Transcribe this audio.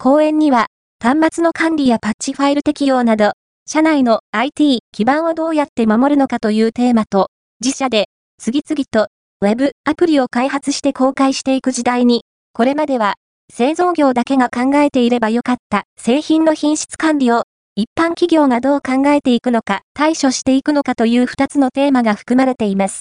公園には、端末の管理やパッチファイル適用など、社内の IT 基盤をどうやって守るのかというテーマと、自社で次々と Web アプリを開発して公開していく時代に、これまでは製造業だけが考えていればよかった製品の品質管理を一般企業がどう考えていくのか対処していくのかという2つのテーマが含まれています。